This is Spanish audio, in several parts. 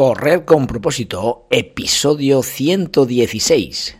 Correr con propósito, episodio 116.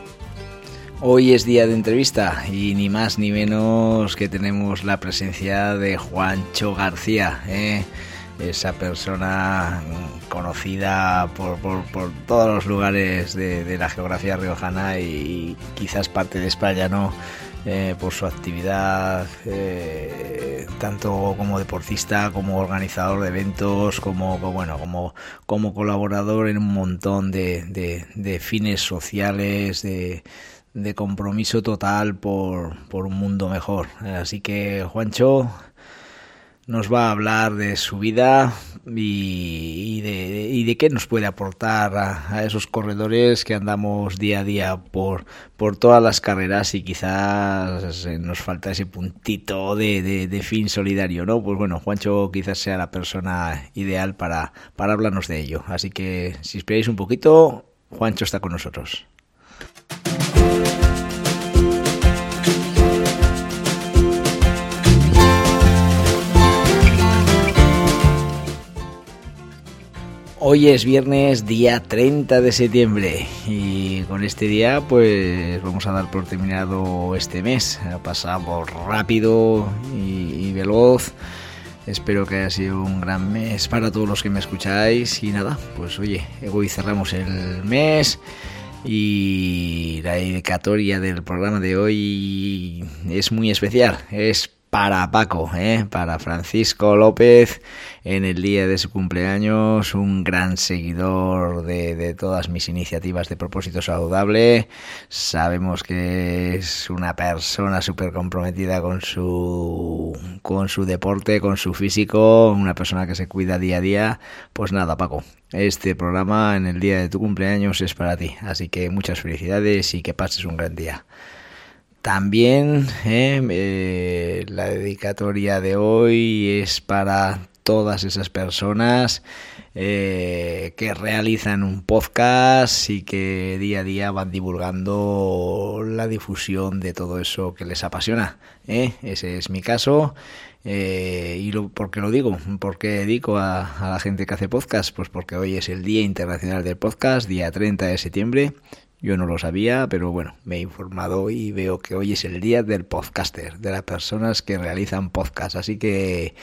Hoy es día de entrevista y ni más ni menos que tenemos la presencia de Juancho García, ¿eh? esa persona conocida por, todos los lugares de, la geografía riojana y quizás parte de España, ¿no? Eh, por su actividad eh, tanto como deportista como organizador de eventos como, bueno como como colaborador en un montón de, de fines sociales de de compromiso total por, un mundo mejor. Así que Juancho nos va a hablar de su vida y, de, y de, qué nos puede aportar a, esos corredores que andamos día a día por, por todas las carreras y quizás nos falta ese puntito de, de, fin solidario, ¿no? Pues bueno, Juancho quizás sea la persona ideal para, para hablarnos de ello. Así que si esperáis un poquito, Juancho está con nosotros. Hoy es viernes día 30 de septiembre y con este día pues vamos a dar por terminado este mes. Ha pasado rápido y, veloz. Espero que haya sido un gran mes para todos los que me escucháis y nada, pues oye, hoy cerramos el mes y la dedicatoria del programa de hoy es muy especial. Es para Paco, ¿eh? para Francisco López, en el día de su cumpleaños, un gran seguidor de, de todas mis iniciativas de propósito saludable. Sabemos que es una persona súper comprometida con su, con su deporte, con su físico, una persona que se cuida día a día. Pues nada, Paco, este programa en el día de tu cumpleaños es para ti. Así que muchas felicidades y que pases un gran día. También eh, eh, la dedicatoria de hoy es para todas esas personas eh, que realizan un podcast y que día a día van divulgando la difusión de todo eso que les apasiona. Ese es mi caso. ¿Y lo, por qué lo digo? ¿Por qué dedico a, a la gente que hace podcast? Pues porque hoy es el Día Internacional del Podcast, día 30 de septiembre. Yo no lo sabía, pero bueno, me he informado y veo que hoy es el día del podcaster, de las personas que realizan podcast. Así que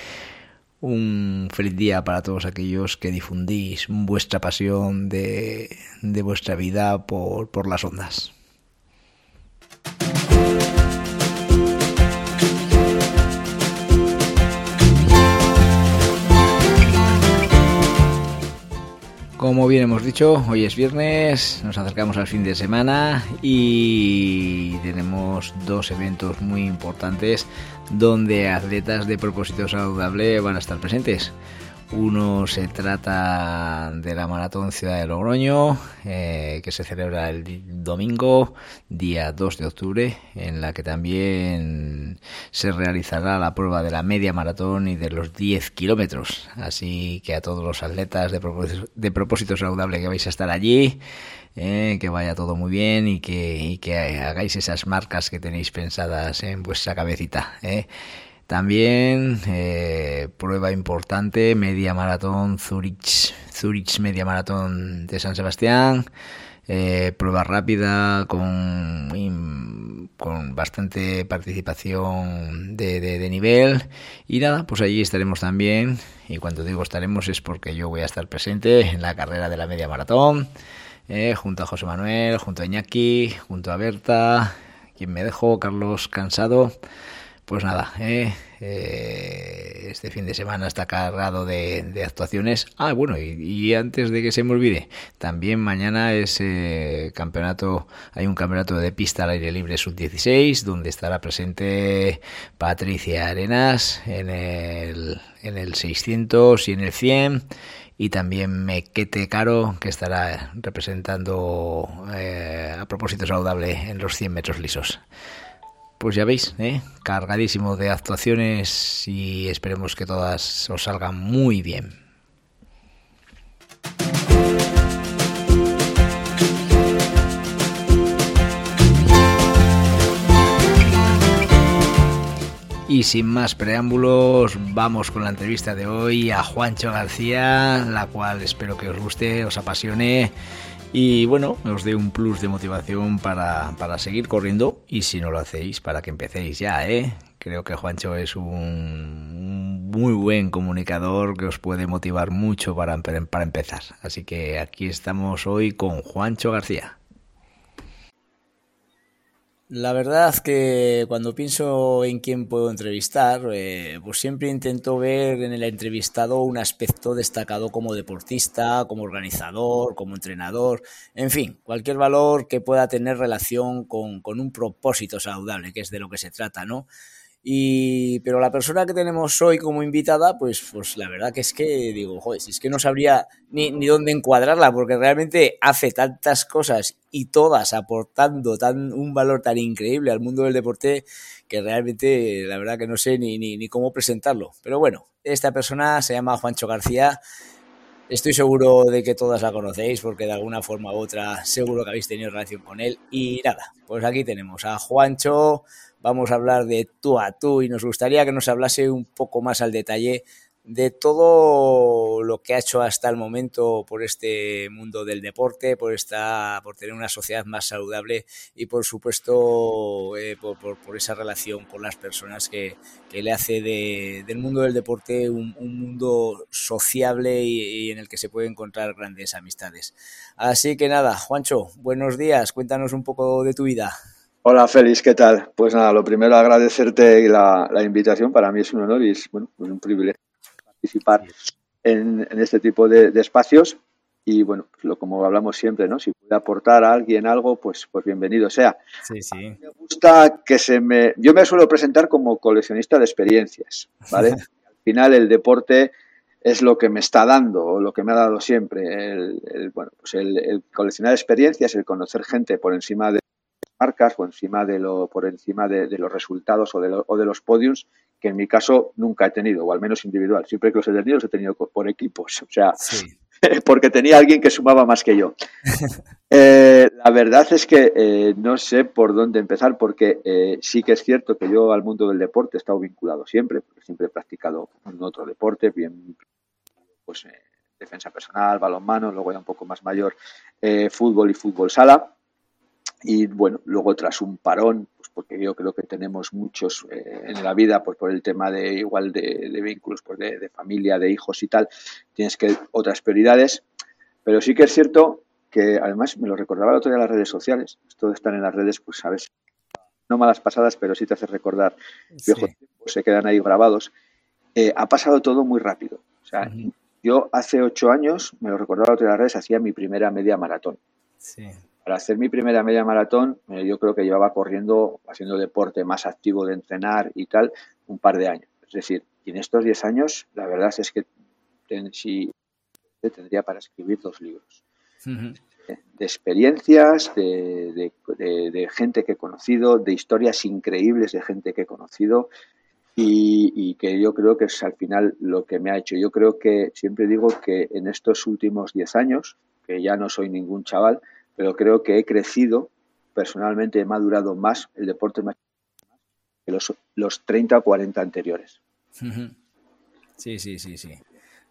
un feliz día para todos aquellos que difundís vuestra pasión de, de vuestra vida por, por las ondas. Como bien hemos dicho, hoy es viernes, nos acercamos al fin de semana y tenemos dos eventos muy importantes donde atletas de propósito saludable van a estar presentes. Uno se trata de la Maratón Ciudad de Logroño, eh, que se celebra el domingo, día 2 de octubre, en la que también se realizará la prueba de la media maratón y de los 10 kilómetros. Así que a todos los atletas de propósito, de propósito saludable que vais a estar allí, eh, que vaya todo muy bien y que, y que hagáis esas marcas que tenéis pensadas en vuestra cabecita. Eh. También eh, prueba importante, media maratón Zurich, Zurich media maratón de San Sebastián. Eh, prueba rápida con, con bastante participación de, de, nivel. Y nada, pues allí estaremos también. Y cuando digo estaremos es porque yo voy a estar presente en la carrera de la media maratón eh, junto a José Manuel, junto a Iñaki, junto a Berta, quien me dejó, Carlos Cansado Pues nada, eh, eh, este fin de semana está cargado de, actuaciones. Ah, bueno, y, antes de que se me olvide, también mañana es eh, campeonato, hay un campeonato de pista al aire libre sub-16, donde estará presente Patricia Arenas en el, en el 600 y en el 100 y también Mequete Caro, que estará representando a propósito saludable en los 100 metros lisos. Pues ya veis, ¿eh? cargadísimo de actuaciones y esperemos que todas os salgan muy bien. Y sin más preámbulos, vamos con la entrevista de hoy a Juancho García, la cual espero que os guste, os apasione y bueno, os dé un plus de motivación para, para seguir corriendo y si no lo hacéis, para que empecéis ya, ¿eh? Creo que Juancho es un muy buen comunicador que os puede motivar mucho para, para empezar. Así que aquí estamos hoy con Juancho García. La verdad que cuando pienso en quién puedo entrevistar, eh, pues siempre intento ver en el entrevistado un aspecto destacado como deportista, como organizador, como entrenador, en fin, cualquier valor que pueda tener relación con, con un propósito saludable, que es de lo que se trata, ¿no? Y, pero la persona que tenemos hoy como invitada, pues, pues la verdad que es que digo, joder, si es que no sabría ni, ni dónde encuadrarla, porque realmente hace tantas cosas y todas aportando tan, un valor tan increíble al mundo del deporte que realmente la verdad que no sé ni, ni, ni cómo presentarlo. Pero bueno, esta persona se llama Juancho García. Estoy seguro de que todas la conocéis porque de alguna forma u otra seguro que habéis tenido relación con él. Y nada, pues aquí tenemos a Juancho, vamos a hablar de tú a tú y nos gustaría que nos hablase un poco más al detalle de todo lo que ha hecho hasta el momento por este mundo del deporte, por esta, por tener una sociedad más saludable y por supuesto eh, por, por, esa relación con las personas que, le hace de, del mundo del deporte un, un mundo sociable y, y, en el que se puede encontrar grandes amistades. Así que nada, Juancho, buenos días, cuéntanos un poco de tu vida. Hola Félix, ¿qué tal? Pues nada, lo primero agradecerte la, la invitación, para mí es un honor y es bueno, un privilegio participar en, en este tipo de, de, espacios y bueno, pues lo, como hablamos siempre, ¿no? Si puede aportar a alguien algo, pues, pues bienvenido sea. Sí, sí. me gusta que se me... Yo me suelo presentar como coleccionista de experiencias, ¿vale? Al final el deporte es lo que me está dando o lo que me ha dado siempre. El, el bueno, pues el, el coleccionar experiencias, el conocer gente por encima de marcas o encima de lo, por encima de, de los resultados o de, lo, o de, los podiums, que en mi caso nunca he tenido, o al menos individual. Siempre que los he tenido, los he tenido por equipos. O sea, sí. porque tenía alguien que sumaba más que yo. eh, la verdad es que eh, no sé por dónde empezar, porque eh, sí que es cierto que yo al mundo del deporte he estado vinculado siempre, porque siempre he practicado un otro deporte, bien, pues eh, defensa personal, balonmano, luego ya un poco más mayor, eh, fútbol y fútbol sala y bueno, luego tras un parón, pues porque yo creo que tenemos muchos eh, en la vida, pues por el tema de igual de, de vínculos, pues de, de, familia, de hijos y tal, tienes que otras prioridades, pero sí que es cierto que además me lo recordaba el otro día las redes sociales, esto de estar en las redes, pues sabes, no malas pasadas, pero sí te hace recordar sí. viejos tiempos, se quedan ahí grabados, eh, ha pasado todo muy rápido, o sea, uh -huh. yo hace ocho años, me lo recordaba el otro día las redes, hacía mi primera media maratón. Sí para hacer mi primera media maratón, eh, yo creo que llevaba corriendo, haciendo deporte más activo de entrenar y tal, un par de años. Es decir, y en estos 10 años, la verdad es que ten, si tendría para escribir dos libros. Uh -huh. de, de, experiencias, de, de, de, gente que he conocido, de historias increíbles de gente que he conocido. Y, y, que yo creo que es al final lo que me ha hecho. Yo creo que siempre digo que en estos últimos 10 años, que ya no soy ningún chaval, pero creo que he crecido personalmente, he madurado más el deporte más que los, los 30 o 40 anteriores. Sí, sí, sí, sí.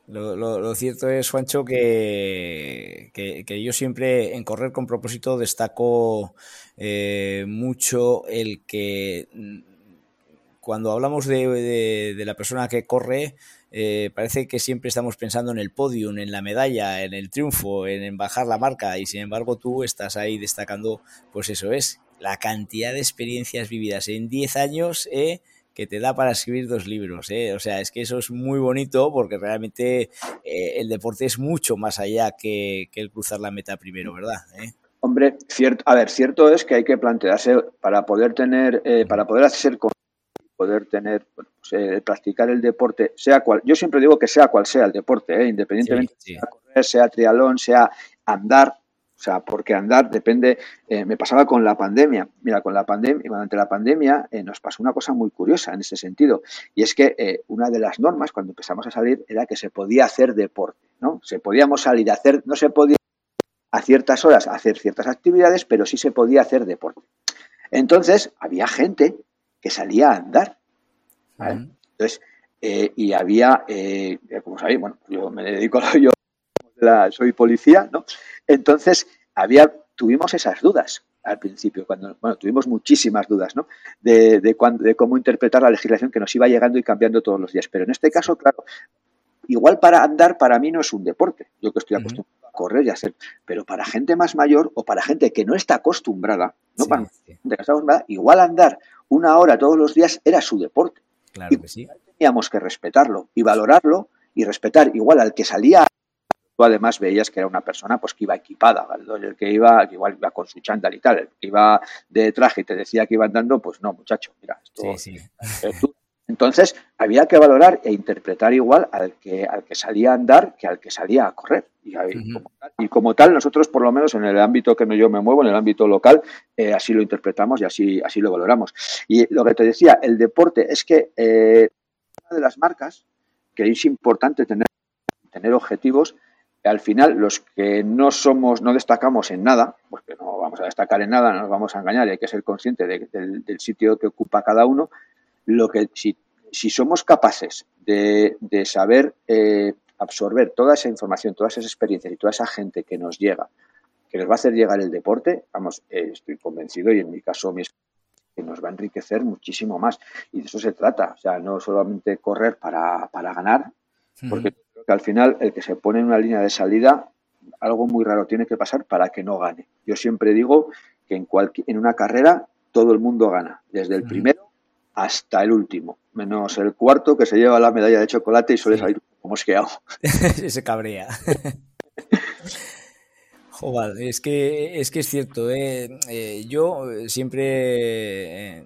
Lo, lo, cierto es, Juancho, que, que, que, yo siempre en correr con propósito destaco eh, mucho el que mm, cuando hablamos de, de la persona que corre, eh, parece que siempre estamos pensando en el podium, en la medalla, en el triunfo, en, bajar la marca y sin embargo tú estás ahí destacando, pues eso es, la cantidad de experiencias vividas en 10 años eh, que te da para escribir dos libros. ¿eh? O sea, es que eso es muy bonito porque realmente eh, el deporte es mucho más allá que, el cruzar la meta primero, ¿verdad? ¿Eh? Hombre, cierto, a ver, cierto es que hay que plantearse para poder tener, para poder hacer poder tener, pues, practicar el deporte, sea cual, yo siempre digo que sea cual sea el deporte, independientemente sea correr, sea triatlón, sea andar, o sea, porque andar depende, eh, me pasaba con la pandemia. Mira, con la pandemia, durante la pandemia eh, nos pasó una cosa muy curiosa en ese sentido. Y es que eh, una de las normas cuando empezamos a salir era que se podía hacer deporte, ¿no? Se podíamos salir a hacer, no se podía a ciertas horas hacer ciertas actividades, pero sí se podía hacer deporte. Entonces, había gente que salía a andar. Entonces, y había, como sabéis, bueno, yo me dedico a yo soy policía, ¿no? Entonces, había, tuvimos esas dudas al principio, cuando, bueno, tuvimos muchísimas dudas, ¿no? De, de, de cómo interpretar la legislación que nos iba llegando y cambiando todos los días. Pero en este caso, claro, igual para andar para mí no es un deporte, yo que estoy acostumbrado a correr y a hacer, pero para gente más mayor o para gente que no está acostumbrada, no para gente que está acostumbrada, igual andar una hora todos los días era su deporte. Claro y que sí. Teníamos que respetarlo y valorarlo y respetar igual al que salía tú además veías que era una persona pues que iba equipada, el que iba, que igual iba con su chándal y tal, el que iba de traje y te decía que iba andando, pues no, muchacho, mira, esto, sí, sí. Entonces había que valorar e interpretar igual al que, al que salía a andar que al que salía a correr. Y, como, tal, nosotros por lo menos en el ámbito que yo me muevo, en el ámbito local, eh, así lo interpretamos y así, así lo valoramos. Y lo que te decía, el deporte es que eh, una de las marcas que es importante tener, tener objetivos al final los que no somos, no destacamos en nada, porque no vamos a destacar en nada, no nos vamos a engañar y hay que ser consciente del sitio que ocupa cada uno, lo que si, si somos capaces de, saber eh, absorber toda esa información, todas esas experiencias y toda esa gente que nos llega, que nos va a hacer llegar el deporte, vamos, eh, estoy convencido y en mi caso que nos va a enriquecer muchísimo más. Y de eso se trata, o sea, no solamente correr para, para ganar, porque que al final el que se pone en una línea de salida, algo muy raro tiene que pasar para que no gane. Yo siempre digo que en, en una carrera todo el mundo gana, desde el primero hasta el último, menos el cuarto que se lleva la medalla de chocolate y suele salir como mosqueado. se cabrea. Joder, es que es que es cierto, ¿eh? Eh, yo siempre eh,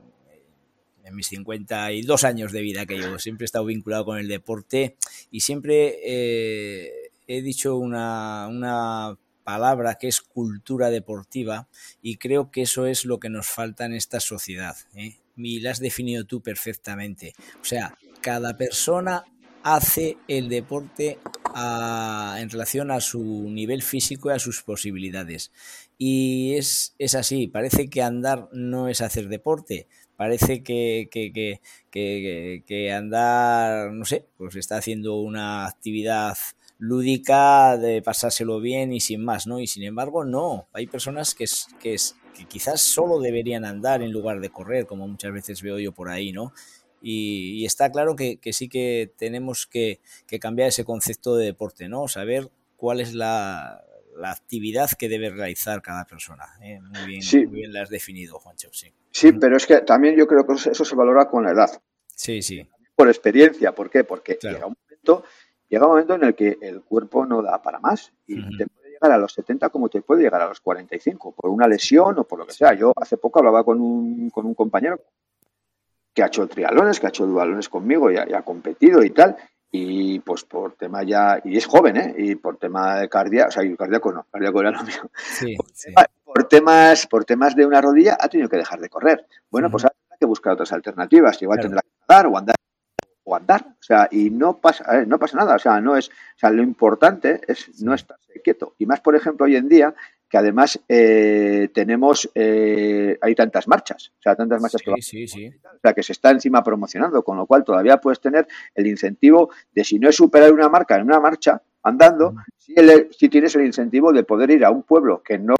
en mis 52 años de vida que llevo, siempre he estado vinculado con el deporte y siempre eh, he dicho una, una palabra que es cultura deportiva y creo que eso es lo que nos falta en esta sociedad. ¿eh? Y la has definido tú perfectamente. O sea, cada persona hace el deporte en relación a su nivel físico y a sus posibilidades. Y es, es así, parece que andar no es hacer deporte, parece que, que, andar, no sé, pues está haciendo una actividad lúdica de pasárselo bien y sin más, ¿no? Y sin embargo, no. Hay personas que, que, que quizás solo deberían andar en lugar de correr, como muchas veces veo yo por ahí, ¿no? Y, está claro que, sí que tenemos que, que, cambiar ese concepto de deporte, ¿no? Saber cuál es la, la actividad que debe realizar cada persona. ¿eh? Muy, bien, muy bien la has definido, Juancho. Sí. sí, pero es que también yo creo que eso se valora con la edad. Sí, sí. Por experiencia, ¿por qué? Porque llega, un momento, llega un momento en el que el cuerpo no da para más y te puede llegar a los 70 como te puede llegar a los 45, por una lesión o por lo que sea. Yo hace poco hablaba con un, con un compañero que ha hecho trialones, que ha hecho dualones conmigo y ha competido y tal, y pues por tema ya, y es joven, ¿eh? Y por tema de cardíaco, o sea, cardíaco no, cardíaco era lo mío. por, temas, por temas de una rodilla ha tenido que dejar de correr. Bueno, pues habrá que buscar otras alternativas, igual tendrá que andar o andar o andar, o sea, y no pasa, no pasa nada, o sea, no es, o sea, lo importante es no estar quieto. Y más, por ejemplo, hoy en día, que además eh, tenemos, eh, hay tantas marchas, o sea, tantas marchas que, sí, sí. O sea, que se está encima promocionando, con lo cual todavía puedes tener el incentivo de si no es superar una marca en una marcha andando, si, si tienes el incentivo de poder ir a un pueblo que no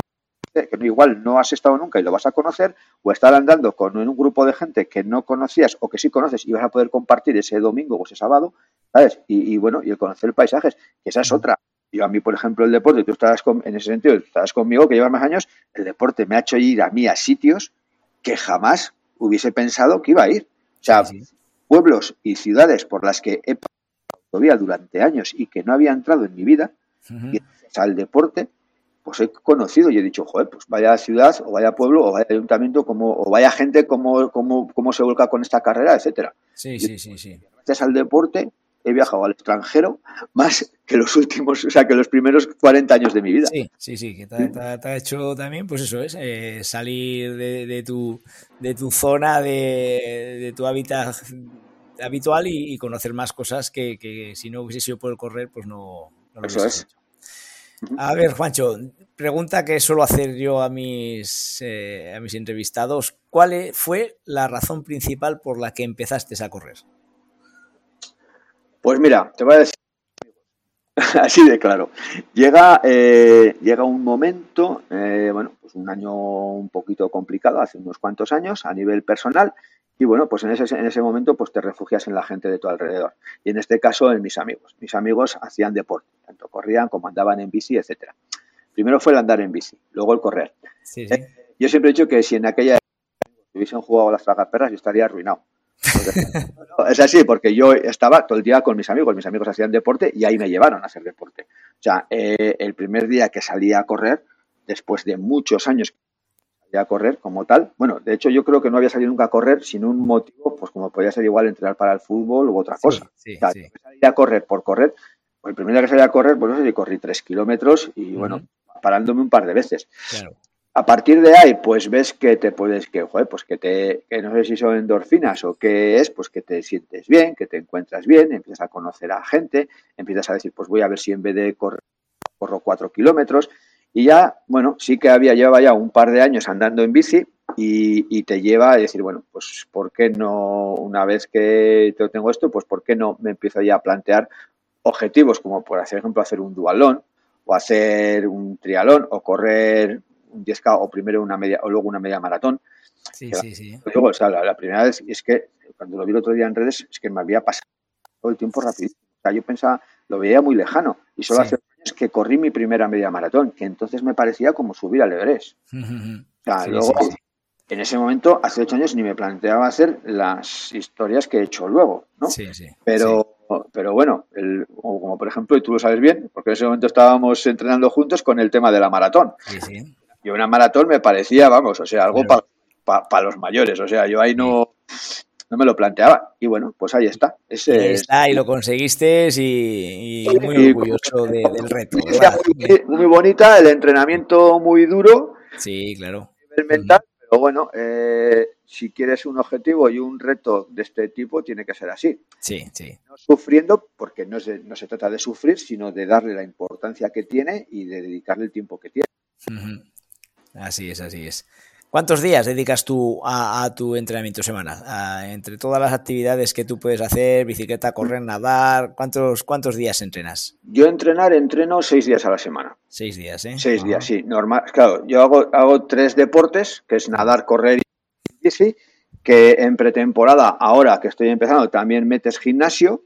que igual no has estado nunca y lo vas a conocer, o estar andando con un grupo de gente que no conocías o que sí conoces y vas a poder compartir ese domingo o ese sábado, ¿sabes? Y, y bueno, y el conocer paisajes, que esa es otra. Yo a mí, por ejemplo, el deporte, tú estabas en ese sentido, estabas conmigo, que llevas más años, el deporte me ha hecho ir a mí a sitios que jamás hubiese pensado que iba a ir. O sea, pueblos y ciudades por las que he pasado durante años y que no había entrado en mi vida, y al deporte, pues he conocido y he dicho, joder, pues vaya ciudad o vaya pueblo o vaya ayuntamiento como, o vaya gente como, como, como se vuelca con esta carrera, etcétera. Sí, sí, sí, sí. Gracias al deporte he viajado al extranjero más que los últimos, o sea, que los primeros 40 años de mi vida. Sí, sí, sí, que te, ha hecho también, pues eso es, eh, salir de, tu, de tu zona, de, de tu hábitat habitual y, conocer más cosas que, que, si no hubiese sido por correr, pues no, no lo Eso es. Hecho. A ver, Juancho, pregunta que suelo hacer yo a mis, eh, a mis entrevistados. ¿Cuál e, fue la razón principal por la que empezaste a correr? Pues mira, te voy a decir así de claro. Llega, eh, llega un momento, eh, bueno, pues un año un poquito complicado, hace unos cuantos años, a nivel personal, y bueno, pues en ese, en ese momento pues te refugias en la gente de tu alrededor. Y en este caso en mis amigos. Mis amigos hacían deporte, tanto corrían como andaban en bici, etcétera. Primero fue el andar en bici, luego el correr. Eh, yo siempre he dicho que si en aquella época hubiesen jugado a las tragaperras yo estaría arruinado. es así, porque yo estaba todo el día con mis amigos, mis amigos hacían deporte y ahí me llevaron a hacer deporte. O sea, eh, el primer día que salí a correr, después de muchos años a correr como tal. Bueno, de hecho yo creo que no había salido nunca a correr sin un motivo, pues como podía ser igual entrenar para el fútbol u otra cosa. Sí, Salir a correr por correr, pues el primer día que salí a correr, pues no sé si corrí tres kilómetros y bueno, parándome un par de veces. A partir de ahí, pues ves que te puedes, que, joder, pues que te, que no sé si son endorfinas o qué es, pues que te sientes bien, que te encuentras bien, empiezas a conocer a gente, empiezas a decir, pues voy a ver si en vez de correr, corro cuatro kilómetros, y ya, bueno, sí que había, llevaba ya un par de años andando en bici y, te lleva a decir, bueno, pues ¿por qué no, una vez que tengo esto, pues ¿por qué no me empiezo ya a plantear objetivos como por ejemplo hacer un dualón o hacer un trialón o correr un 10K o primero una media o luego una media maratón? Sí, sí, sí. Luego, o sea, la, primera vez, y es que cuando lo vi el otro día en redes, es que me había pasado todo el tiempo rápido. O sea, yo pensaba, lo veía muy lejano y solo hace que corrí mi primera media maratón, que entonces me parecía como subir al Everest. O sea, luego, en ese momento, hace ocho años, ni me planteaba hacer las historias que he hecho luego, ¿no? Sí, sí. Pero, pero bueno, el, como por ejemplo, y tú lo sabes bien, porque en ese momento estábamos entrenando juntos con el tema de la maratón. Y una maratón me parecía, vamos, o sea, algo para los mayores. O sea, yo ahí no no me lo planteaba. Y bueno, pues ahí está. Ese, ahí está, y lo conseguiste y, muy orgulloso del reto. Muy, bonita, el entrenamiento muy duro. Sí, claro. mental, pero bueno, eh, si quieres un objetivo y un reto de este tipo, tiene que ser así. Sí, sí. No sufriendo, porque no se, no se trata de sufrir, sino de darle la importancia que tiene y de dedicarle el tiempo que tiene. Así es, así es. ¿Cuántos días dedicas tú a, tu entrenamiento semanal? entre todas las actividades que tú puedes hacer, bicicleta, correr, nadar, ¿cuántos, cuántos días entrenas? Yo entrenar, entreno seis días a la semana. Seis días, ¿eh? Seis días, sí. Normal. Claro, yo hago, hago tres deportes, que es nadar, correr y bici, que en pretemporada, ahora que estoy empezando, también metes gimnasio.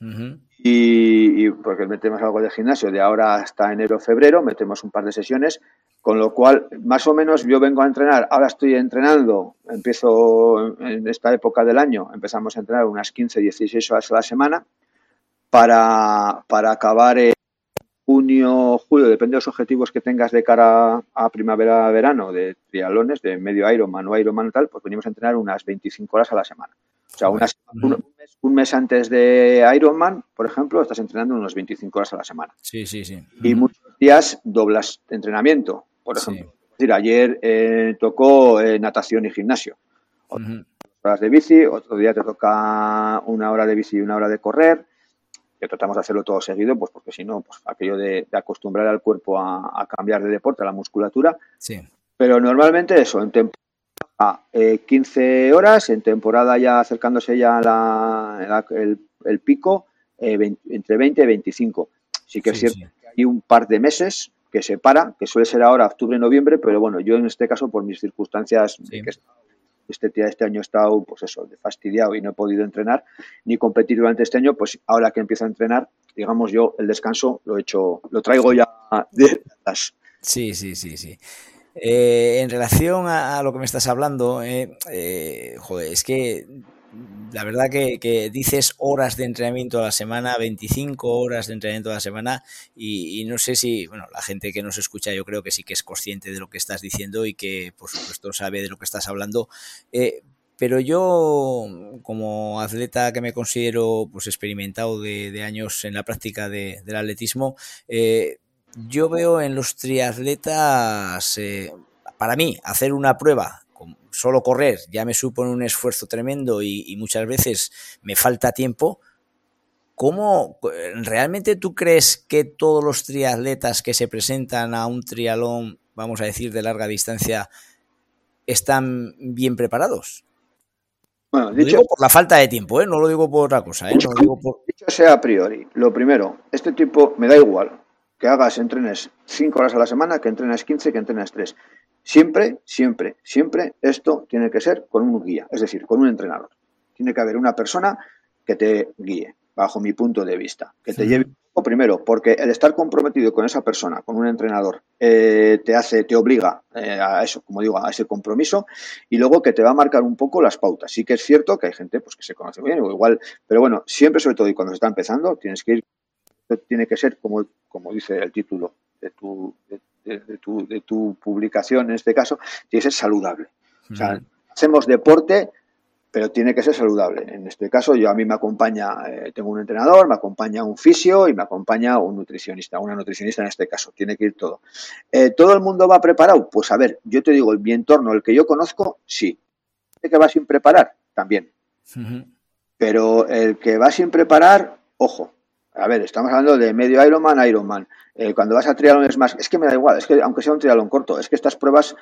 y, y, porque metemos algo de gimnasio de ahora hasta enero, febrero, metemos un par de sesiones con lo cual, más o menos yo vengo a entrenar, ahora estoy entrenando, empiezo en esta época del año, empezamos a entrenar unas 15, 16 horas a la semana para, para acabar en junio, julio, depende de los objetivos que tengas de cara a primavera, verano, de trialones, de medio Ironman o Ironman tal, pues venimos a entrenar unas 25 horas a la semana. O sea, un, mes, un, mes, antes de Ironman, por ejemplo, estás entrenando unos 25 horas a la semana. Sí, sí, sí. Y muchos días doblas entrenamiento por ejemplo. Es decir, ayer eh, tocó eh, natación y gimnasio. horas de bici, otro día te toca una hora de bici y una hora de correr. Que tratamos de hacerlo todo seguido, pues porque si no, pues aquello de, acostumbrar al cuerpo a, cambiar de deporte, a la musculatura. Sí. Pero normalmente eso, en temporada eh, 15 horas, en temporada ya acercándose ya la, el, pico, eh, entre 20 y 25. Sí que es cierto que hay un par de meses que se para, que suele ser ahora octubre-noviembre, pero bueno, yo en este caso, por mis circunstancias, este, este año he estado, pues eso, de fastidiado y no he podido entrenar ni competir durante este año, pues ahora que empiezo a entrenar, digamos yo, el descanso lo he hecho, lo traigo ya de las... Sí, sí, sí, sí. Eh, en relación a, lo que me estás hablando, eh, eh, joder, es que la verdad que, dices horas de entrenamiento a la semana, 25 horas de entrenamiento a la semana y, no sé si, bueno, la gente que nos escucha yo creo que sí que es consciente de lo que estás diciendo y que por supuesto sabe de lo que estás hablando. Eh, pero yo, como atleta que me considero pues experimentado de, años en la práctica del atletismo, eh, yo veo en los triatletas, eh, para mí, hacer una prueba solo correr ya me supone un esfuerzo tremendo y, muchas veces me falta tiempo, ¿cómo realmente tú crees que todos los triatletas que se presentan a un trialón, vamos a decir, de larga distancia, están bien preparados? Bueno, dicho, por la falta de tiempo, ¿eh? no lo digo por otra cosa. ¿eh? Dicho, sea a priori, lo primero, este tipo me da igual que hagas, entrenes 5 horas a la semana, que entrenes 15, que entrenes 3. Siempre, siempre, siempre esto tiene que ser con un guía, es decir, con un entrenador. Tiene que haber una persona que te guíe, bajo mi punto de vista, que te lleve primero, porque el estar comprometido con esa persona, con un entrenador, eh, te hace, te obliga eh, a eso, como digo, a ese compromiso, y luego que te va a marcar un poco las pautas. Sí que es cierto que hay gente pues que se conoce bien o igual, pero bueno, siempre sobre todo y cuando se está empezando, tienes que ir, tiene que ser como, como dice el título de tu, de, tu, de tu publicación, en este caso, tiene que ser saludable. O sea, hacemos deporte, pero tiene que ser saludable. En este caso, yo a mí me acompaña, eh, tengo un entrenador, me acompaña un fisio y me acompaña un nutricionista, una nutricionista en este caso. Tiene que ir todo. Eh, ¿Todo el mundo va preparado? Pues a ver, yo te digo, mi entorno, el que yo conozco, sí. ¿El que va sin preparar? También. Pero el que va sin preparar, ojo. A ver, estamos hablando de medio Ironman, Ironman. Eh, cuando vas a triatlón es más, es que me da igual, es que aunque sea un triatlón corto, es que estas pruebas,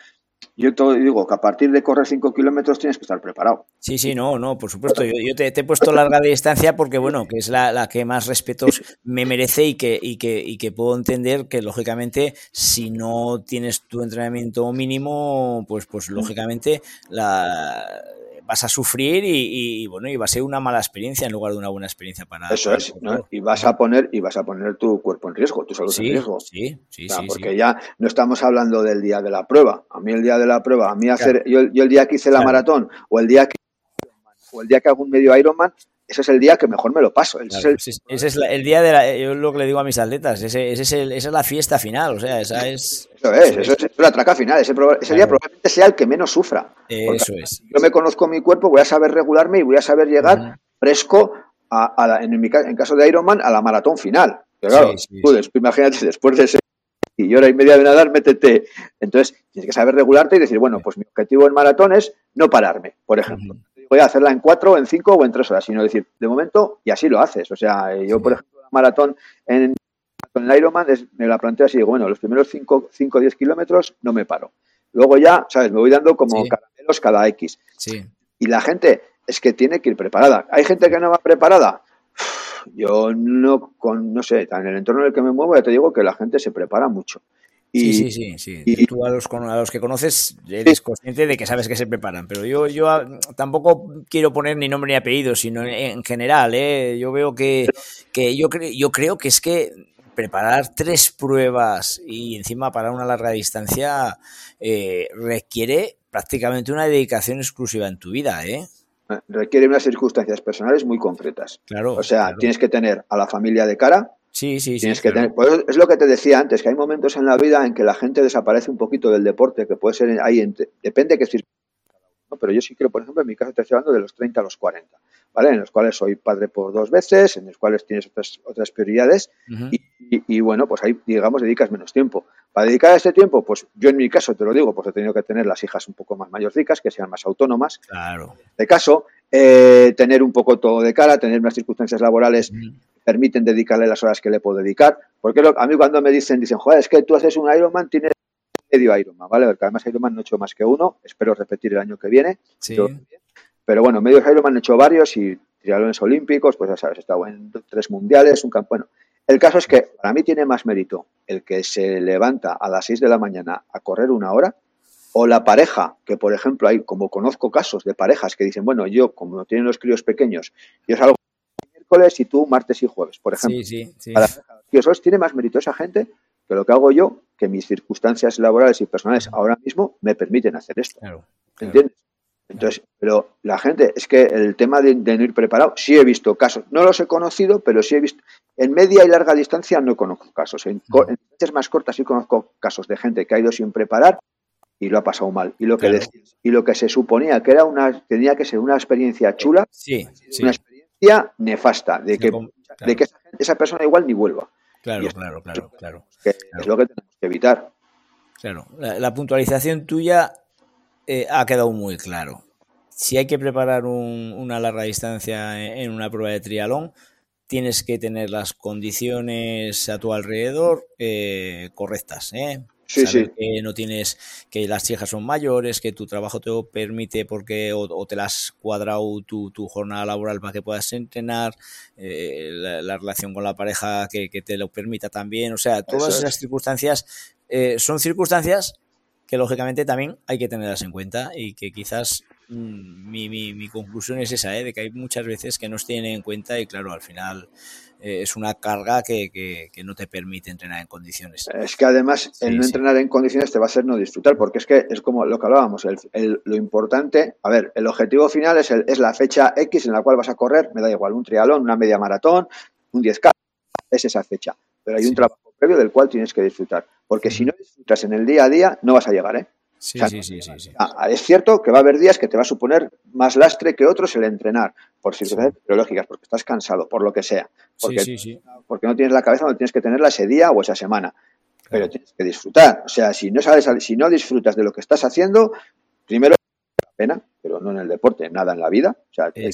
yo te digo que a partir de correr 5 kilómetros tienes que estar preparado. Sí, sí, no, no, por supuesto. Yo, te, he puesto larga de distancia porque, bueno, que es la, que más respetos me merece y que, y, que, y que puedo entender que, lógicamente, si no tienes tu entrenamiento mínimo, pues, pues lógicamente, la vas a sufrir y, bueno y va a ser una mala experiencia en lugar de una buena experiencia para eso es y vas a poner y vas a poner tu cuerpo en riesgo tu salud en riesgo. sí sí, sí porque ya no estamos hablando del día de la prueba. A mí el día de la prueba a mí hacer yo, el día que hice la maratón o el día que o el día que hago un medio Ironman ese es el día que mejor me lo paso. Ese, es, el... día de la, yo lo que le digo a mis atletas, ese, ese es esa es la fiesta final, o sea, esa es... Eso es, eso es, la traca final, ese, día probablemente sea el que menos sufra. Eso es. Yo me conozco mi cuerpo, voy a saber regularme y voy a saber llegar fresco, a, en, mi, en caso de Ironman, a la maratón final. claro, imagínate, después de ese y hora y media de nadar, métete. Entonces, tienes que saber regularte y decir, bueno, pues mi objetivo en maratón es no pararme, por ejemplo voy a hacerla en cuatro, en cinco o en tres horas, sino decir, de momento, y así lo haces. O sea, yo, por ejemplo, la maratón en, en el Ironman me la planteo así, digo, bueno, los primeros cinco o diez kilómetros no me paro. Luego ya, ¿sabes? Me voy dando como caramelos cada X. Sí. Y la gente es que tiene que ir preparada. ¿Hay gente que no va preparada? Yo no, con, no sé, en el entorno en el que me muevo ya te digo que la gente se prepara mucho sí, sí, sí, Y, Tú a los, a los que conoces eres consciente de que sabes que se preparan, pero yo, yo tampoco quiero poner ni nombre ni apellido, sino en, general. ¿eh? Yo veo que, que yo, yo creo que es que preparar tres pruebas y encima para una larga distancia eh, requiere prácticamente una dedicación exclusiva en tu vida, ¿eh? Requiere unas circunstancias personales muy concretas. Claro. O sea, tienes que tener a la familia de cara, Sí, sí, sí. que pues es lo que te decía antes, que hay momentos en la vida en que la gente desaparece un poquito del deporte, que puede ser ahí, depende de qué. Pero yo sí creo, por ejemplo, en mi caso te estoy hablando de los 30 a los 40, ¿vale? En los cuales soy padre por dos veces, en los cuales tienes otras, otras prioridades y, bueno, pues ahí, digamos, dedicas menos tiempo. Para dedicar este tiempo, pues yo en mi caso, te lo digo, pues he tenido que tener las hijas un poco más mayorcicas, que sean más autónomas. Claro. De caso, eh, tener un poco todo de cara, tener unas circunstancias laborales permiten dedicarle las horas que le puedo dedicar. Porque a mí cuando me dicen, dicen, joder, es que tú haces un Ironman, tienes medio Ironman, ¿vale? Porque además Ironman no he hecho más que uno, espero repetir el año que viene. Sí. pero bueno, medio Ironman he hecho varios y triatlones olímpicos, pues ya sabes, he estado en tres mundiales, un campo. Bueno, el caso es que para mí tiene más mérito el que se levanta a las 6 de la mañana a correr una hora o la pareja, que por ejemplo hay, como conozco casos de parejas que dicen, bueno, yo como tienen los críos pequeños, yo salgo miércoles y tú martes y jueves, por ejemplo. Sí, sí, sí. tiene más mérito esa gente que lo que hago yo, que mis circunstancias laborales y personales ahora mismo me permiten hacer esto. Claro, ¿Entiendes? Entonces, pero la gente, es que el tema de, no ir preparado, sí he visto casos, no los he conocido, pero sí he visto, en media y larga distancia no conozco casos, en, en más cortas sí conozco casos de gente que ha ido sin preparar y lo ha pasado mal. Y lo que y lo que se suponía que era una tenía que ser una experiencia chula, sí, una experiencia nefasta de que, de que esa, persona igual ni vuelva. Claro, claro, claro, claro, Es lo que tenemos que evitar. Claro, la, puntualización tuya eh, ha quedado muy claro. Si hay que preparar una larga distancia en una prueba de trialón, tienes que tener las condiciones a tu alrededor eh, correctas, ¿eh? Sí, sí. que no tienes, que las chicas son mayores, que tu trabajo te lo permite porque o, te las has cuadrado tu, jornada laboral para que puedas entrenar, eh, la, relación con la pareja que, te lo permita también. O sea, todas esas circunstancias eh, son circunstancias que lógicamente también hay que tenerlas en cuenta y que quizás mi, mi, mi conclusión es esa, ¿eh? de que hay muchas veces que no se tienen en cuenta y claro, al final eh, es una carga que, que, no te permite entrenar en condiciones. Es que además el no entrenar en condiciones te va a hacer no disfrutar, porque es que es como lo que hablábamos, el, lo importante, a ver, el objetivo final es, el, es la fecha X en la cual vas a correr, me da igual, un trialón, una media maratón, un 10K, es esa fecha, pero hay un trabajo previo del cual tienes que disfrutar, porque si no disfrutas en el día a día, no vas a llegar, ¿eh? Sí, sí, sí, sí, ah, Es cierto que va a haber días que te va a suponer más lastre que otros el entrenar, por circunstancias biológicas, porque estás cansado, por lo que sea. Porque, porque no tienes la cabeza donde tienes que tenerla ese día o esa semana. Pero tienes que disfrutar. O sea, si no sabes, si no disfrutas de lo que estás haciendo, primero la pena, pero no en el deporte, nada en la vida. O sea, de,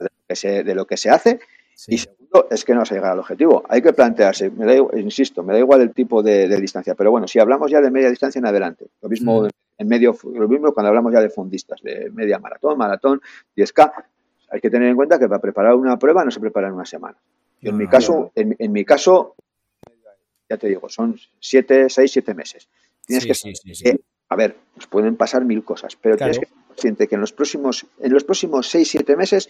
lo que se, de lo que se hace. Y segundo, es que no vas a llegar al objetivo. Hay que plantearse, me da, insisto, me da igual el tipo de, distancia, pero bueno, si hablamos ya de media distancia en adelante, lo mismo mm en medio, lo mismo cuando hablamos ya de fundistas, de media maratón, maratón, 10K, hay que tener en cuenta que para preparar una prueba no se prepara en una semana. en mi caso, en, mi caso, ya te digo, son 7, 6, 7 meses. Tienes que, a ver, pues pueden pasar mil cosas, pero tienes que ser consciente que en los próximos, en los próximos 6, 7 meses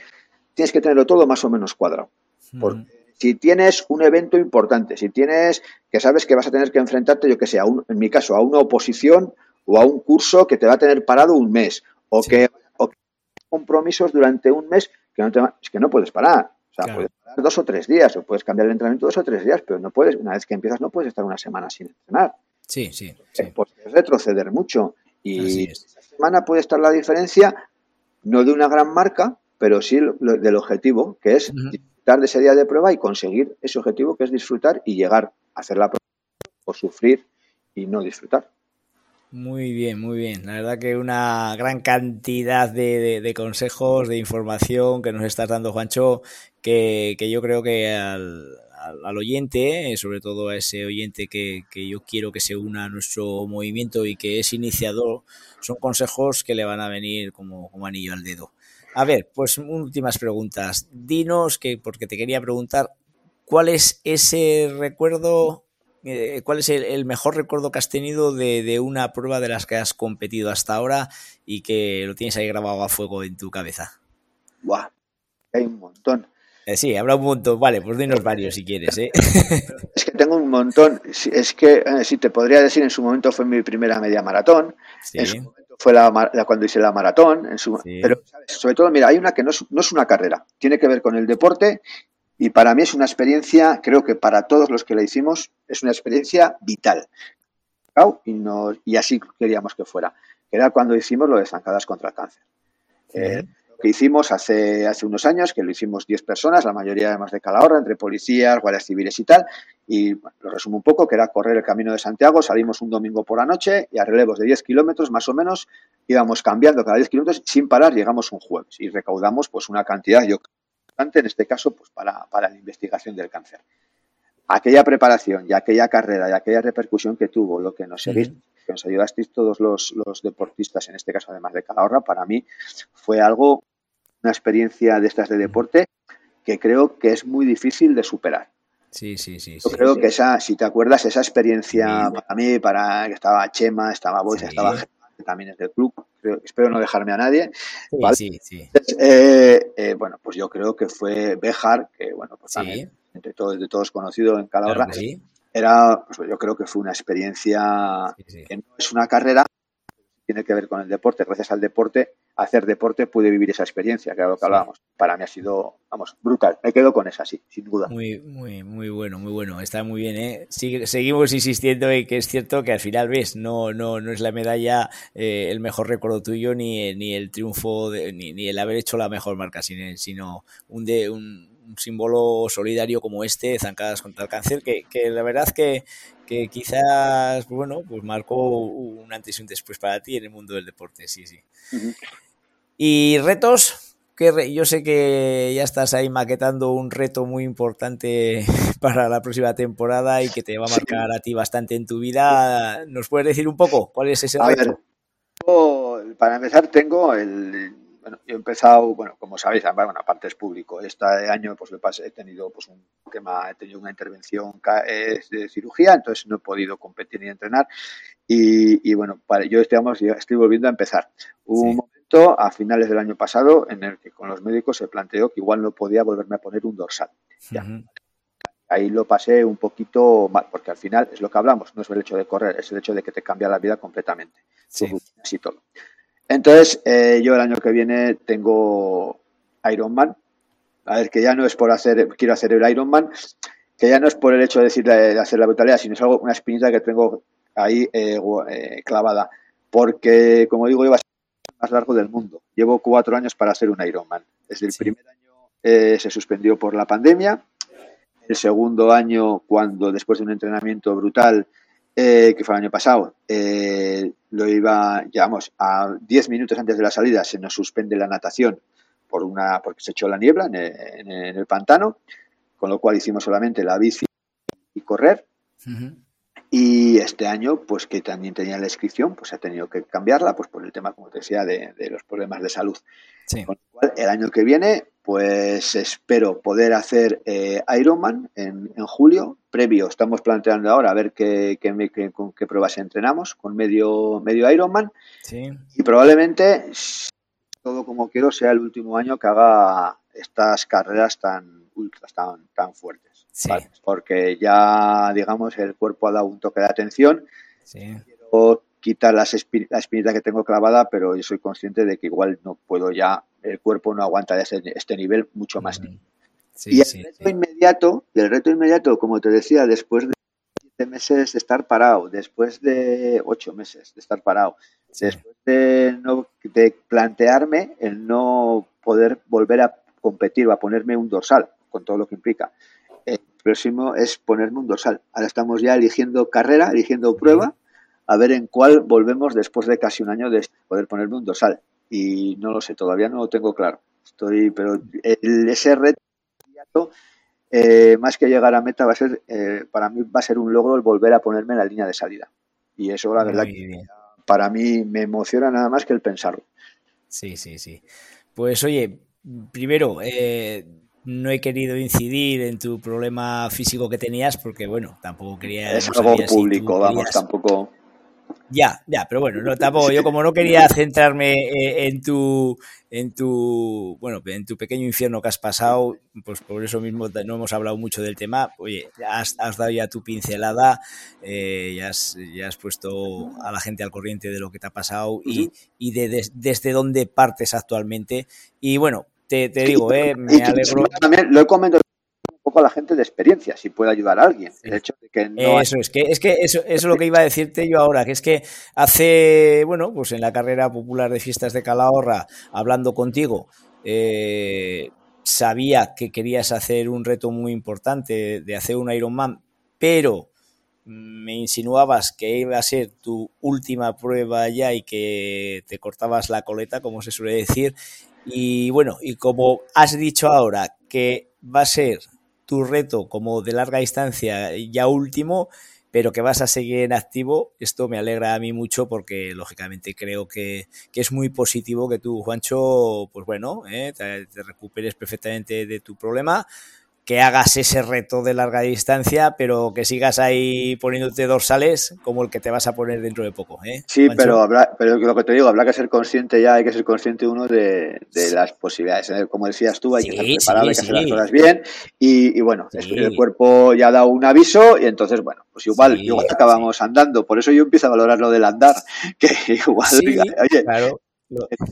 tienes que tenerlo todo más o menos cuadrado. Porque si tienes un evento importante, si tienes que sabes que vas a tener que enfrentarte, yo que sé, en mi caso, a una oposición o a un curso que te va a tener parado un mes o que o compromisos durante un mes que no te es que no puedes parar. O sea, puedes parar dos o tres días o puedes cambiar el entrenamiento dos o tres días, pero no puedes, una vez que empiezas no puedes estar una semana sin entrenar. Sí, sí. sí. Pues es retroceder mucho. Y esta semana puede estar la diferencia, no de una gran marca, pero sí del objetivo, que es disfrutar de ese día de prueba y conseguir ese objetivo que es disfrutar y llegar a hacer la prueba o sufrir y no disfrutar. Muy bien, muy bien. La verdad que una gran cantidad de, consejos, de información que nos estás dando, Juancho, que, yo creo que al, oyente, eh, sobre todo a ese oyente que, yo quiero que se una a nuestro movimiento y que es iniciador, son consejos que le van a venir como, como anillo al dedo. A ver, pues últimas preguntas. Dinos que, porque te quería preguntar, ¿cuál es ese recuerdo eh, ¿cuál es el, mejor recuerdo que has tenido de, una prueba de las que has competido hasta ahora y que lo tienes ahí grabado a fuego en tu cabeza? Buah, hay un montón. Eh, sí, habrá un montón. Vale, pues dinos varios si quieres. ¿eh? Es que tengo un montón. Es que, si te podría decir, en su momento fue mi primera media maratón. En su momento fue la, cuando hice la maratón. En su, Pero, sobre todo, mira, hay una que no es, no es una carrera. Tiene que ver con el deporte y para mí es una experiencia, creo que para todos los que la hicimos, es una experiencia vital. Y, y así queríamos que fuera. Que era cuando hicimos lo de zancadas contra el cáncer. Eh, lo que hicimos hace, hace unos años, que lo hicimos 10 personas, la mayoría además de Calahorra, entre policías, guardias civiles y tal. Y lo resumo un poco, que era correr el Camino de Santiago. Salimos un domingo por la noche y a relevos de 10 kilómetros más o menos íbamos cambiando cada 10 kilómetros sin parar. Llegamos un jueves y recaudamos pues una cantidad, yo en este caso, pues para, para la investigación del cáncer. Aquella preparación y aquella carrera y aquella repercusión que tuvo, lo que nos seguís, que nos ayudasteis todos los, los, deportistas, en este caso además de Calahorra, para mí fue algo, una experiencia de estas de deporte que creo que es muy difícil de superar. Sí, sí, sí. Yo creo que esa, si te acuerdas, esa experiencia para mí, para que estaba Chema, estaba Boisa, estaba que también es del club, espero no dejarme a nadie. Sí, sí, eh, eh, bueno, pues yo creo que fue Bejar, que bueno, pues también entre todos, de todos conocido en Calahorra, era, pues yo creo que fue una experiencia que no es una carrera, tiene que ver con el deporte, gracias al deporte hacer deporte pude vivir esa experiencia, que era lo que hablábamos. Para mí ha sido, vamos, brutal. Me quedo con esa, sí, sin duda. Muy, muy, muy bueno, muy bueno. Está muy bien, ¿eh? seguimos insistiendo en que es cierto que al final, ves, no, no, no es la medalla eh, el mejor recuerdo tuyo, ni, ni el triunfo, ni, ni, el haber hecho la mejor marca, sino un, de, un, un símbolo solidario como este, Zancadas contra el Cáncer, que, que la verdad que, que quizás, bueno, pues marcó un antes y un después para ti en el mundo del deporte, sí, sí. Y retos, que yo sé que ya estás ahí maquetando un reto muy importante para la próxima temporada y que te va a marcar a ti bastante en tu vida. ¿Nos puedes decir un poco cuál es ese reto? para empezar, tengo el bueno, yo he empezado, bueno, como sabéis, bueno, aparte es público. Este año pues he tenido pues un tema, he tenido una intervención de cirugía, entonces no he podido competir ni entrenar. Y, bueno, yo estoy, estoy volviendo a empezar. Hubo un momento a finales del año pasado en el que con los médicos se planteó que igual no podía volverme a poner un dorsal. Ahí lo pasé un poquito mal, porque al final es lo que hablamos, no es el hecho de correr, es el hecho de que te cambia la vida completamente. Sí. Así todo. Entonces, eh, yo el año que viene tengo Ironman. A ver, que ya no es por hacer, quiero hacer el Ironman, que ya no es por el hecho de decir de hacer la brutalidad, sino es algo, una espinita que tengo ahí eh, eh, clavada. Porque, como digo, lleva el más largo del mundo. Llevo cuatro años para hacer un Ironman. Desde el primer año se suspendió por la pandemia. El segundo año, cuando después de un entrenamiento brutal, eh, que fue el año pasado, eh, lo iba, llevamos a 10 minutos antes de la salida, se nos suspende la natación por una, porque se echó la niebla en el, pantano, con lo cual hicimos solamente la bici y correr. Y este año, pues que también tenía la inscripción, pues ha tenido que cambiarla, pues por el tema, como te decía, de, los problemas de salud. Con lo cual, el año que viene, pues espero poder hacer eh, Ironman en, en, julio. Previo, estamos planteando ahora a ver qué, qué, con qué pruebas entrenamos, con medio, medio Ironman. Y probablemente, todo como quiero, sea el último año que haga estas carreras tan ultras, tan, tan fuertes. Porque ya, digamos, el cuerpo ha dado un toque de atención. Quiero quitar la espinita que tengo clavada, pero yo soy consciente de que igual no puedo ya, el cuerpo no aguanta este, este nivel mucho más. Y el reto inmediato, el reto inmediato, como te decía, después de siete meses de estar parado, después de ocho meses de estar parado, después de, no, de plantearme el no poder volver a competir o a ponerme un dorsal, con todo lo que implica, próximo es ponerme un dorsal. Ahora estamos ya eligiendo carrera, eligiendo prueba, a ver en cuál volvemos después de casi un año de poder ponerme un dorsal. Y no lo sé, todavía no lo tengo claro. Estoy, pero el, ese reto, eh, más que llegar a meta, va a ser, eh, para mí va a ser un logro el volver a ponerme en la línea de salida. Y eso, la verdad, para mí me emociona nada más que el pensarlo. Sí, sí, sí. Pues oye, primero, eh, no he querido incidir en tu problema físico que tenías porque, bueno, tampoco quería... Es algo público, vamos, tampoco... Ya, ya, pero bueno, no, tampoco, yo como no quería centrarme eh, en tu, en tu, bueno, en tu pequeño infierno que has pasado, pues por eso mismo no hemos hablado mucho del tema. Oye, has, has dado ya tu pincelada, eh, ya, has, ya has puesto a la gente al corriente de lo que te ha pasado y, y de, desde dónde partes actualmente. Y bueno, te, digo, eh, me alegro. También lo he comentado poco a la gente de experiencia, si puede ayudar a alguien. El hecho de que no eso es, que es que eso, es lo que iba a decirte yo ahora, que es que hace, bueno, pues en la carrera popular de fiestas de Calahorra, hablando contigo, eh, sabía que querías hacer un reto muy importante de hacer un Ironman, pero me insinuabas que iba a ser tu última prueba ya y que te cortabas la coleta, como se suele decir, y bueno, y como has dicho ahora que va a ser tu reto como de larga distancia ya último, pero que vas a seguir en activo, esto me alegra a mí mucho porque lógicamente creo que, es muy positivo que tú, Juancho, pues bueno, eh, te recuperes perfectamente de tu problema que hagas ese reto de larga distancia, pero que sigas ahí poniéndote dorsales como el que te vas a poner dentro de poco. ¿eh? Sí, pero, habrá, pero lo que te digo, habrá que ser consciente ya, hay que ser consciente uno de, las posibilidades. ¿eh? Como decías tú, hay que estar preparado, hay que hacer las cosas bien. Y, bueno, el cuerpo ya ha dado un aviso y entonces, bueno, pues igual, igual acabamos andando. Por eso yo empiezo a valorar lo del andar, que igual, oye,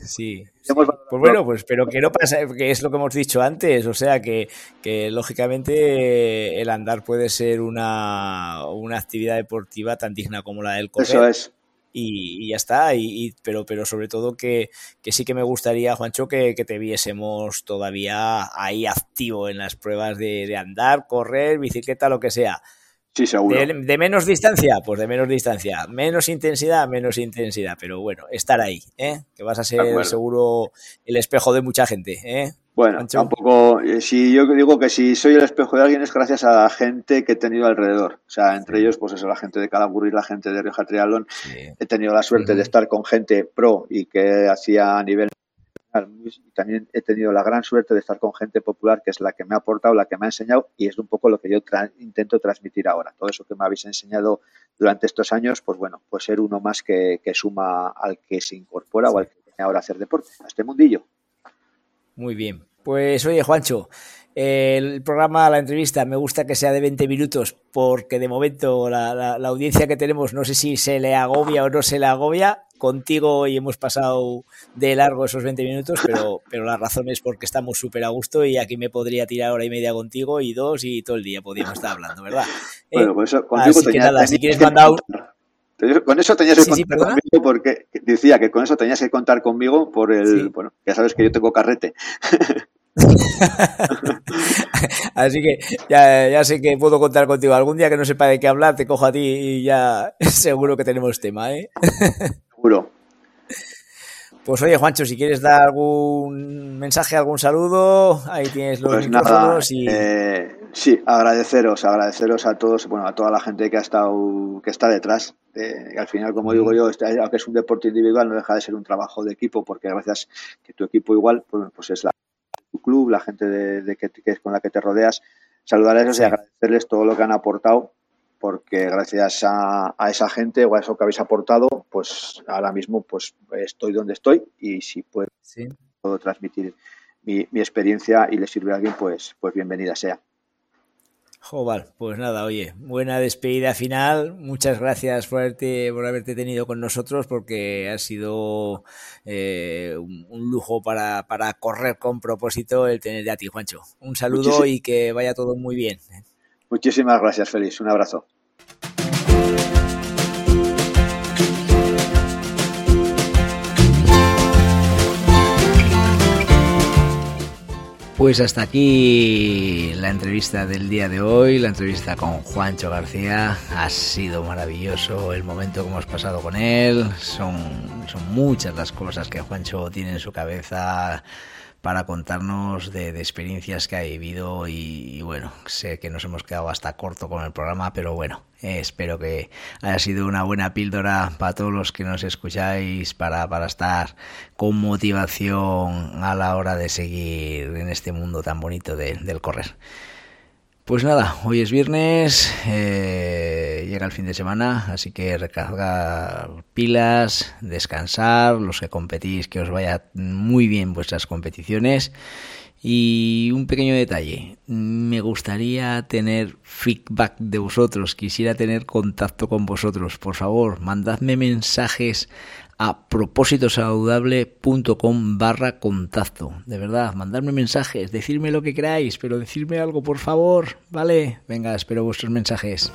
Sí, Pues bueno, pues pero que no pasa, que es lo que hemos dicho antes, o sea que, que lógicamente el andar puede ser una, una actividad deportiva tan digna como la del correr. Eso es. Y, ya está, y, pero, pero sobre todo que, que, sí que me gustaría, Juancho, que, que, te viésemos todavía ahí activo en las pruebas de, de andar, correr, bicicleta, lo que sea. Sí, seguro. De, menos distancia, pues de menos distancia. Menos intensidad, menos intensidad. Pero bueno, estar ahí, ¿eh? Que vas a ser seguro el espejo de mucha gente, ¿eh? Bueno, tampoco. Eh, si yo digo que si soy el espejo de alguien es gracias a la gente que he tenido alrededor. O sea, entre ellos, pues eso, la gente de Calaburi, la gente de Rioja Trialón. He tenido la suerte de estar con gente pro y que hacía a nivel y también he tenido la gran suerte de estar con gente popular que es la que me ha aportado, la que me ha enseñado y es un poco lo que yo intento transmitir ahora. Todo eso que me habéis enseñado durante estos años, pues bueno, pues ser uno más que, suma al que se incorpora o al que viene ahora a hacer deporte, a este mundillo. Muy bien. Pues oye, Juancho, el programa, la entrevista, me gusta que sea de 20 minutos porque de momento la, audiencia que tenemos no sé si se le agobia o no se le agobia. Contigo y hemos pasado de largo esos 20 minutos, pero, pero la razón es porque estamos súper a gusto y aquí me podría tirar hora y media contigo y dos y todo el día podríamos estar hablando, ¿verdad? Bueno, pues eso, contigo Así que nada, si quieres mandar Con eso tenías que contar conmigo porque decía que con eso tenías que contar conmigo por el, bueno, ya sabes que yo tengo carrete. Así que ya, ya, sé que puedo contar contigo. Algún día que no sepa de qué hablar, te cojo a ti y ya seguro que tenemos tema, ¿eh? Seguro. Pues oye, Juancho, si quieres dar algún mensaje, algún saludo, ahí tienes los pues y... Eh, sí, agradeceros, agradeceros a todos, bueno, a toda la gente que ha estado, que está detrás. Eh, al final, como digo yo, este, aunque es un deporte individual, no deja de ser un trabajo de equipo, porque gracias que tu equipo igual, pues, pues es la club, la gente de, que, es con la que te rodeas, saludar a ellos y agradecerles todo lo que han aportado, porque gracias a, esa gente o a eso que habéis aportado, pues ahora mismo pues estoy donde estoy y si puedo, puedo transmitir mi, mi, experiencia y le sirve a alguien, pues, pues bienvenida sea. Joval, pues nada, oye, buena despedida final. Muchas gracias por haberte, por haberte tenido con nosotros porque ha sido eh, un, lujo para, para, correr con propósito el tener a ti, Juancho. Un saludo y que vaya todo muy bien. Muchísimas gracias, Feliz. Un abrazo. Pues hasta aquí la entrevista del día de hoy, la entrevista con Juancho García. Ha sido maravilloso el momento que hemos pasado con él. Son, son muchas las cosas que Juancho tiene en su cabeza para contarnos de, experiencias que ha vivido y, bueno, sé que nos hemos quedado hasta corto con el programa, pero bueno, espero que haya sido una buena píldora para todos los que nos escucháis, para, para estar con motivación a la hora de seguir en este mundo tan bonito del correr. Pues nada, hoy es viernes, eh, llega el fin de semana, así que recargar pilas, descansar, los que competís, que os vaya muy bien vuestras competiciones. Y un pequeño detalle, me gustaría tener feedback de vosotros, quisiera tener contacto con vosotros. Por favor, mandadme mensajes a propósitosaludable.com barra contacto. De verdad, mandarme mensajes, decirme lo que queráis, pero decirme algo, por favor, ¿vale? Venga, espero vuestros mensajes.